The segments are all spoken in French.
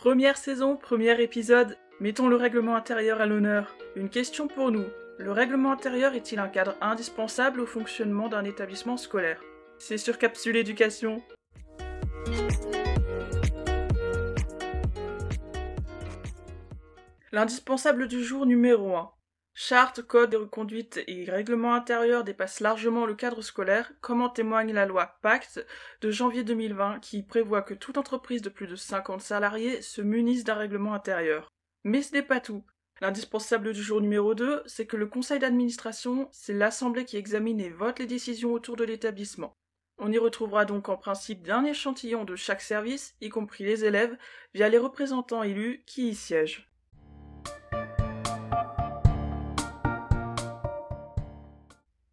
Première saison, premier épisode, mettons le règlement intérieur à l'honneur. Une question pour nous. Le règlement intérieur est-il un cadre indispensable au fonctionnement d'un établissement scolaire? C'est sur Capsule Éducation. L'indispensable du jour numéro 1. Charte, code de conduite et règlement intérieur dépassent largement le cadre scolaire, comme en témoigne la loi Pacte de janvier 2020 qui prévoit que toute entreprise de plus de 50 salariés se munisse d'un règlement intérieur? Mais ce n'est pas tout. L'indispensable du jour numéro 2, c'est que le conseil d'administration, c'est l'assemblée qui examine et vote les décisions autour de l'établissement. On y retrouvera donc en principe d'un échantillon de chaque service, y compris les élèves, via les représentants élus qui y siègent.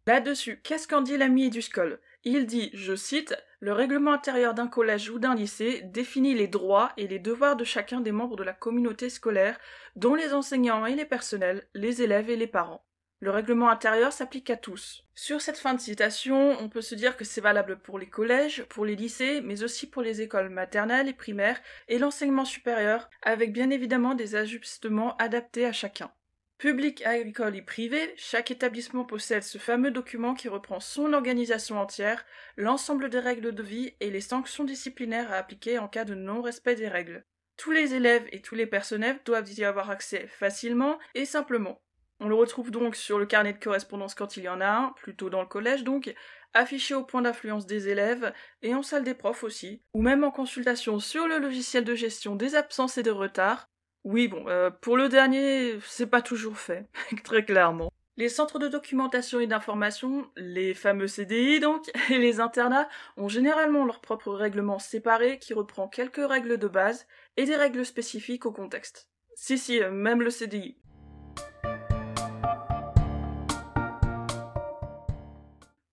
Là-dessus, qu'est-ce qu'en dit l'ami Eduscol? Il dit, je cite, Le règlement intérieur d'un collège ou d'un lycée définit les droits et les devoirs de chacun des membres de la communauté scolaire, dont les enseignants et les personnels, les élèves et les parents. Le règlement intérieur s'applique à tous. Sur cette fin de citation, on peut se dire que c'est valable pour les collèges, pour les lycées, mais aussi pour les écoles maternelles et primaires et l'enseignement supérieur, avec bien évidemment des ajustements adaptés à chacun. Public, agricole et privé, chaque établissement possède ce fameux document qui reprend son organisation entière, l'ensemble des règles de vie et les sanctions disciplinaires à appliquer en cas de non-respect des règles. Tous les élèves et tous les personnels doivent y avoir accès facilement et simplement. On le retrouve donc sur le carnet de correspondance quand il y en a un, plutôt dans le collège donc, affiché au point d'influence des élèves et en salle des profs aussi, ou même en consultation sur le logiciel de gestion des absences et de retards, oui, bon, euh, pour le dernier, c'est pas toujours fait, très clairement. Les centres de documentation et d'information, les fameux CDI donc, et les internats ont généralement leur propre règlement séparé qui reprend quelques règles de base et des règles spécifiques au contexte. Si, si, euh, même le CDI.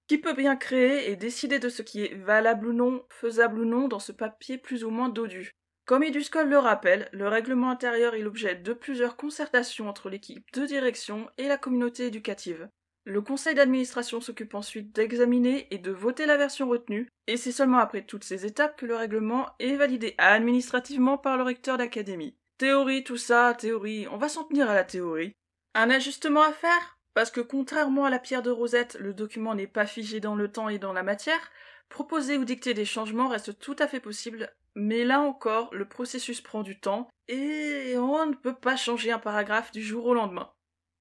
Qui peut bien créer et décider de ce qui est valable ou non, faisable ou non dans ce papier plus ou moins dodu comme Eduscol le rappelle, le règlement intérieur est l'objet de plusieurs concertations entre l'équipe de direction et la communauté éducative. Le conseil d'administration s'occupe ensuite d'examiner et de voter la version retenue, et c'est seulement après toutes ces étapes que le règlement est validé administrativement par le recteur d'académie. Théorie, tout ça, théorie, on va s'en tenir à la théorie. Un ajustement à faire? Parce que contrairement à la pierre de Rosette, le document n'est pas figé dans le temps et dans la matière, proposer ou dicter des changements reste tout à fait possible mais là encore, le processus prend du temps et on ne peut pas changer un paragraphe du jour au lendemain.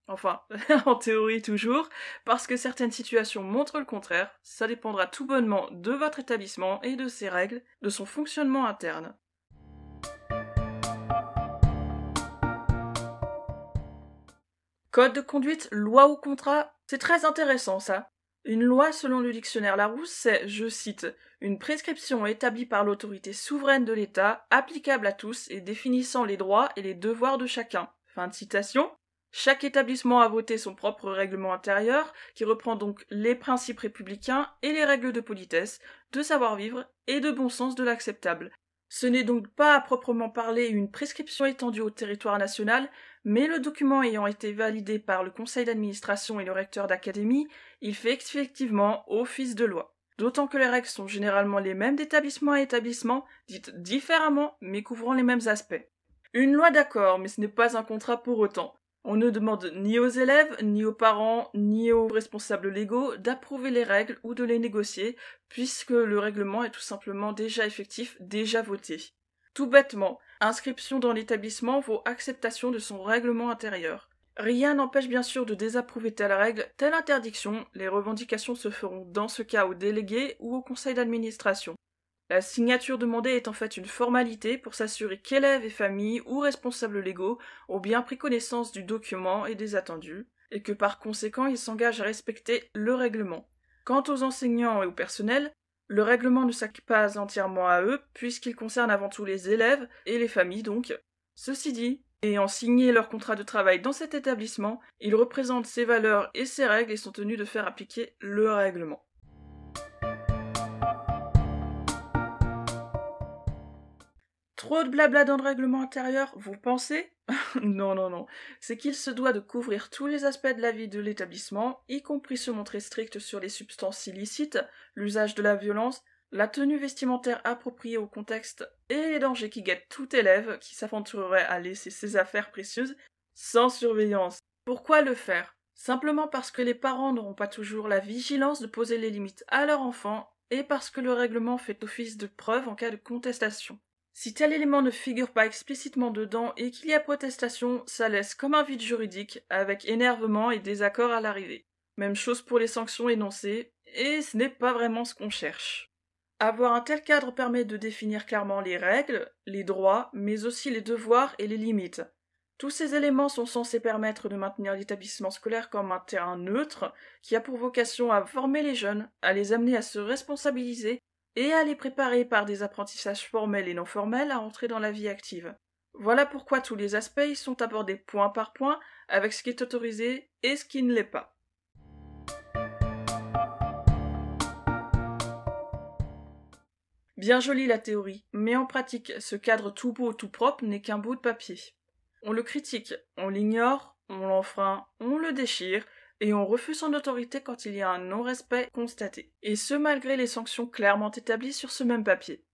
Enfin, en théorie toujours, parce que certaines situations montrent le contraire, ça dépendra tout bonnement de votre établissement et de ses règles, de son fonctionnement interne. Code de conduite, loi ou contrat, c'est très intéressant ça. Une loi, selon le dictionnaire Larousse, c'est, je cite, une prescription établie par l'autorité souveraine de l'État, applicable à tous et définissant les droits et les devoirs de chacun. Fin de citation. Chaque établissement a voté son propre règlement intérieur, qui reprend donc les principes républicains et les règles de politesse, de savoir-vivre et de bon sens de l'acceptable. Ce n'est donc pas à proprement parler une prescription étendue au territoire national, mais le document ayant été validé par le conseil d'administration et le recteur d'académie, il fait effectivement office de loi. D'autant que les règles sont généralement les mêmes d'établissement à établissement, dites différemment, mais couvrant les mêmes aspects. Une loi d'accord, mais ce n'est pas un contrat pour autant. On ne demande ni aux élèves, ni aux parents, ni aux responsables légaux d'approuver les règles ou de les négocier, puisque le règlement est tout simplement déjà effectif, déjà voté. Tout bêtement, inscription dans l'établissement vaut acceptation de son règlement intérieur. Rien n'empêche bien sûr de désapprouver telle règle, telle interdiction, les revendications se feront dans ce cas au délégué ou au conseil d'administration. La signature demandée est en fait une formalité pour s'assurer qu'élèves et familles ou responsables légaux ont bien pris connaissance du document et des attendus, et que par conséquent ils s'engagent à respecter le règlement. Quant aux enseignants et au personnel, le règlement ne s'applique pas entièrement à eux, puisqu'il concerne avant tout les élèves et les familles donc. Ceci dit, ayant signé leur contrat de travail dans cet établissement, ils représentent ses valeurs et ses règles et sont tenus de faire appliquer le règlement. Trop de blabla dans le règlement intérieur, vous pensez? Non, non, non. C'est qu'il se doit de couvrir tous les aspects de la vie de l'établissement, y compris se montrer strict sur les substances illicites, l'usage de la violence, la tenue vestimentaire appropriée au contexte et les dangers qui guettent tout élève qui s'aventurerait à laisser ses affaires précieuses sans surveillance. Pourquoi le faire? Simplement parce que les parents n'auront pas toujours la vigilance de poser les limites à leur enfant et parce que le règlement fait office de preuve en cas de contestation. Si tel élément ne figure pas explicitement dedans et qu'il y a protestation, ça laisse comme un vide juridique, avec énervement et désaccord à l'arrivée. Même chose pour les sanctions énoncées, et ce n'est pas vraiment ce qu'on cherche. Avoir un tel cadre permet de définir clairement les règles, les droits, mais aussi les devoirs et les limites. Tous ces éléments sont censés permettre de maintenir l'établissement scolaire comme un terrain neutre qui a pour vocation à former les jeunes, à les amener à se responsabiliser et à les préparer par des apprentissages formels et non formels à entrer dans la vie active. Voilà pourquoi tous les aspects sont abordés point par point avec ce qui est autorisé et ce qui ne l'est pas. Bien jolie la théorie, mais en pratique, ce cadre tout beau, tout propre n'est qu'un bout de papier. On le critique, on l'ignore, on l'enfreint, on le déchire, et on refuse son autorité quand il y a un non-respect constaté, et ce malgré les sanctions clairement établies sur ce même papier.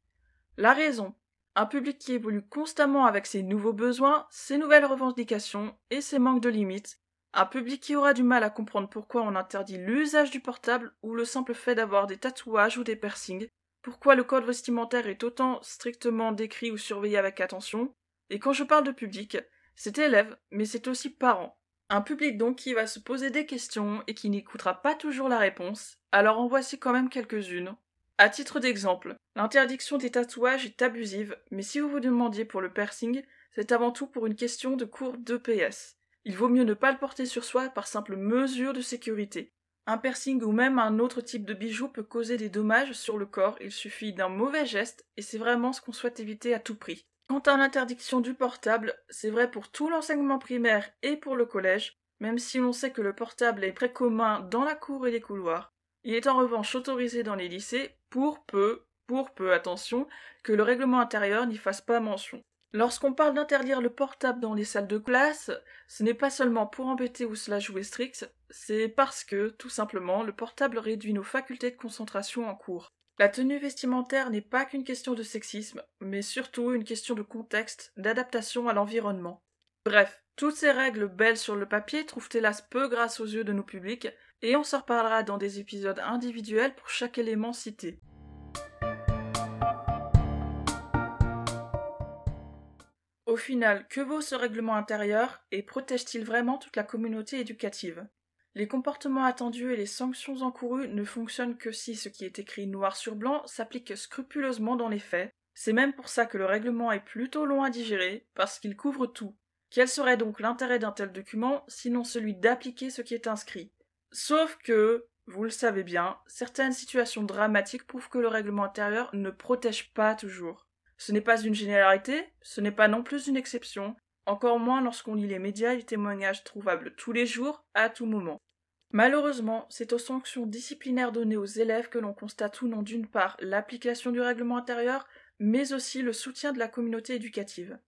La raison. Un public qui évolue constamment avec ses nouveaux besoins, ses nouvelles revendications et ses manques de limites, un public qui aura du mal à comprendre pourquoi on interdit l'usage du portable ou le simple fait d'avoir des tatouages ou des piercings, pourquoi le code vestimentaire est autant strictement décrit ou surveillé avec attention, et quand je parle de public, c'est élève, mais c'est aussi parent, un public donc qui va se poser des questions et qui n'écoutera pas toujours la réponse, alors en voici quand même quelques-unes. À titre d'exemple, l'interdiction des tatouages est abusive, mais si vous vous demandiez pour le piercing, c'est avant tout pour une question de courbe d'EPS. Il vaut mieux ne pas le porter sur soi par simple mesure de sécurité. Un piercing ou même un autre type de bijou peut causer des dommages sur le corps, il suffit d'un mauvais geste, et c'est vraiment ce qu'on souhaite éviter à tout prix. Quant à l'interdiction du portable, c'est vrai pour tout l'enseignement primaire et pour le collège, même si l'on sait que le portable est très commun dans la cour et les couloirs. Il est en revanche autorisé dans les lycées pour peu, pour peu attention, que le règlement intérieur n'y fasse pas mention. Lorsqu'on parle d'interdire le portable dans les salles de classe, ce n'est pas seulement pour embêter ou cela jouer strict, c'est parce que, tout simplement, le portable réduit nos facultés de concentration en cours. La tenue vestimentaire n'est pas qu'une question de sexisme, mais surtout une question de contexte, d'adaptation à l'environnement. Bref, toutes ces règles belles sur le papier trouvent hélas peu grâce aux yeux de nos publics, et on s'en reparlera dans des épisodes individuels pour chaque élément cité. Au final, que vaut ce règlement intérieur et protège-t-il vraiment toute la communauté éducative? Les comportements attendus et les sanctions encourues ne fonctionnent que si ce qui est écrit noir sur blanc s'applique scrupuleusement dans les faits. C'est même pour ça que le règlement est plutôt long à digérer, parce qu'il couvre tout. Quel serait donc l'intérêt d'un tel document, sinon celui d'appliquer ce qui est inscrit? Sauf que, vous le savez bien, certaines situations dramatiques prouvent que le règlement intérieur ne protège pas toujours. Ce n'est pas une généralité, ce n'est pas non plus une exception, encore moins lorsqu'on lit les médias et les témoignages trouvables tous les jours, à tout moment. Malheureusement, c'est aux sanctions disciplinaires données aux élèves que l'on constate ou non d'une part l'application du règlement intérieur, mais aussi le soutien de la communauté éducative.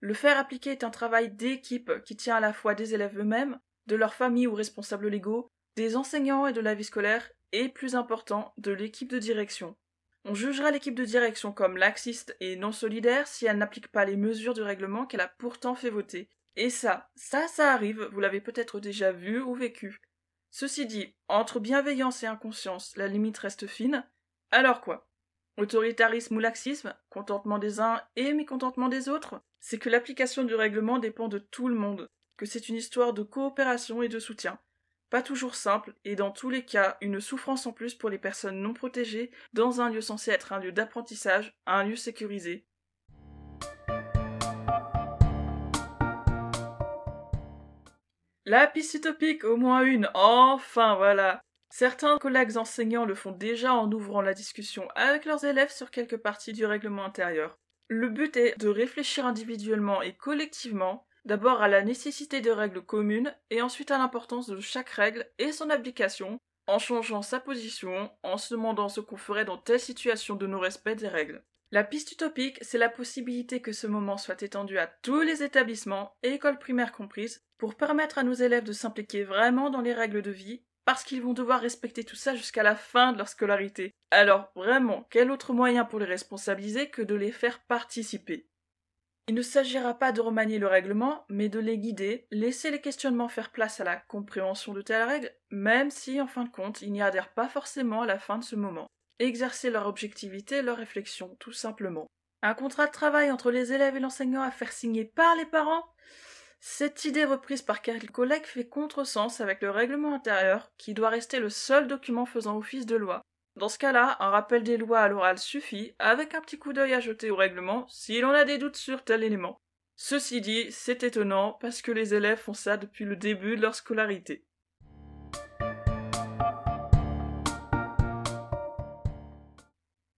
Le faire appliquer est un travail d'équipe qui tient à la fois des élèves eux-mêmes, de leurs familles ou responsables légaux, des enseignants et de la vie scolaire, et plus important, de l'équipe de direction. On jugera l'équipe de direction comme laxiste et non solidaire si elle n'applique pas les mesures du règlement qu'elle a pourtant fait voter. Et ça, ça, ça arrive, vous l'avez peut-être déjà vu ou vécu. Ceci dit, entre bienveillance et inconscience, la limite reste fine. Alors quoi? Autoritarisme ou laxisme, contentement des uns et mécontentement des autres? C'est que l'application du règlement dépend de tout le monde, que c'est une histoire de coopération et de soutien. Pas toujours simple, et dans tous les cas, une souffrance en plus pour les personnes non protégées dans un lieu censé être un lieu d'apprentissage, un lieu sécurisé. La piste au moins une, enfin voilà. Certains collègues enseignants le font déjà en ouvrant la discussion avec leurs élèves sur quelques parties du règlement intérieur. Le but est de réfléchir individuellement et collectivement d'abord à la nécessité de règles communes et ensuite à l'importance de chaque règle et son application, en changeant sa position, en se demandant ce qu'on ferait dans telle situation de non-respect des règles. La piste utopique, c'est la possibilité que ce moment soit étendu à tous les établissements, écoles primaires comprises, pour permettre à nos élèves de s'impliquer vraiment dans les règles de vie, parce qu'ils vont devoir respecter tout ça jusqu'à la fin de leur scolarité. Alors vraiment, quel autre moyen pour les responsabiliser que de les faire participer? Il ne s'agira pas de remanier le règlement, mais de les guider, laisser les questionnements faire place à la compréhension de telles règles, même si, en fin de compte, ils n'y adhèrent pas forcément à la fin de ce moment. Exercer leur objectivité, leur réflexion, tout simplement. Un contrat de travail entre les élèves et l'enseignant à faire signer par les parents? Cette idée reprise par quelques collègues fait contresens avec le règlement intérieur, qui doit rester le seul document faisant office de loi. Dans ce cas-là, un rappel des lois à l'oral suffit, avec un petit coup d'œil à jeter au règlement, si l'on a des doutes sur tel élément. Ceci dit, c'est étonnant parce que les élèves font ça depuis le début de leur scolarité.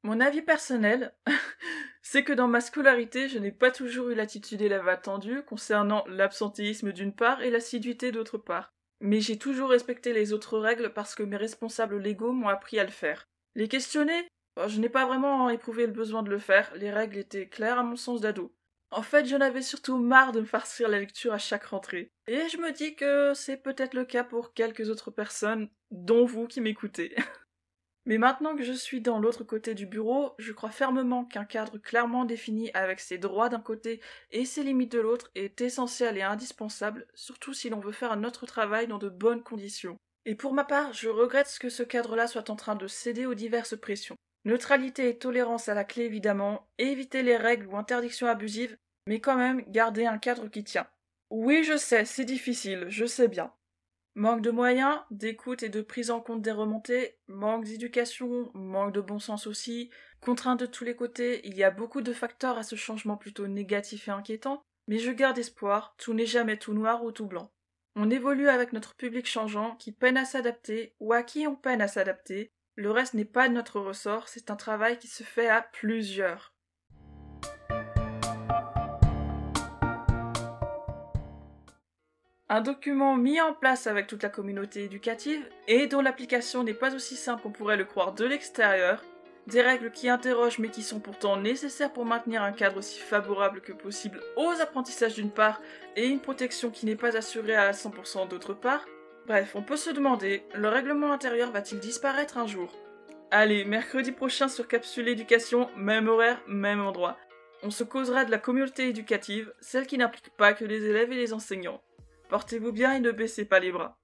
Mon avis personnel, c'est que dans ma scolarité, je n'ai pas toujours eu l'attitude élève attendue concernant l'absentéisme d'une part et l'assiduité d'autre part. Mais j'ai toujours respecté les autres règles parce que mes responsables légaux m'ont appris à le faire. Les questionner oh, Je n'ai pas vraiment éprouvé le besoin de le faire, les règles étaient claires à mon sens d'ado. En fait, j'en avais surtout marre de me farcir la lecture à chaque rentrée. Et je me dis que c'est peut-être le cas pour quelques autres personnes, dont vous qui m'écoutez. Mais maintenant que je suis dans l'autre côté du bureau, je crois fermement qu'un cadre clairement défini avec ses droits d'un côté et ses limites de l'autre est essentiel et indispensable, surtout si l'on veut faire notre travail dans de bonnes conditions. Et pour ma part, je regrette que ce cadre-là soit en train de céder aux diverses pressions. Neutralité et tolérance à la clé évidemment, éviter les règles ou interdictions abusives, mais quand même garder un cadre qui tient. Oui, je sais, c'est difficile, je sais bien. Manque de moyens, d'écoute et de prise en compte des remontées, manque d'éducation, manque de bon sens aussi, contraintes de tous les côtés, il y a beaucoup de facteurs à ce changement plutôt négatif et inquiétant, mais je garde espoir, tout n'est jamais tout noir ou tout blanc. On évolue avec notre public changeant qui peine à s'adapter ou à qui on peine à s'adapter. Le reste n'est pas de notre ressort, c'est un travail qui se fait à plusieurs. Un document mis en place avec toute la communauté éducative et dont l'application n'est pas aussi simple qu'on pourrait le croire de l'extérieur, des règles qui interrogent mais qui sont pourtant nécessaires pour maintenir un cadre aussi favorable que possible aux apprentissages d'une part et une protection qui n'est pas assurée à 100% d'autre part. Bref, on peut se demander, le règlement intérieur va-t-il disparaître un jour? Allez, mercredi prochain sur Capsule Éducation, même horaire, même endroit. On se causera de la communauté éducative, celle qui n'implique pas que les élèves et les enseignants. Portez-vous bien et ne baissez pas les bras.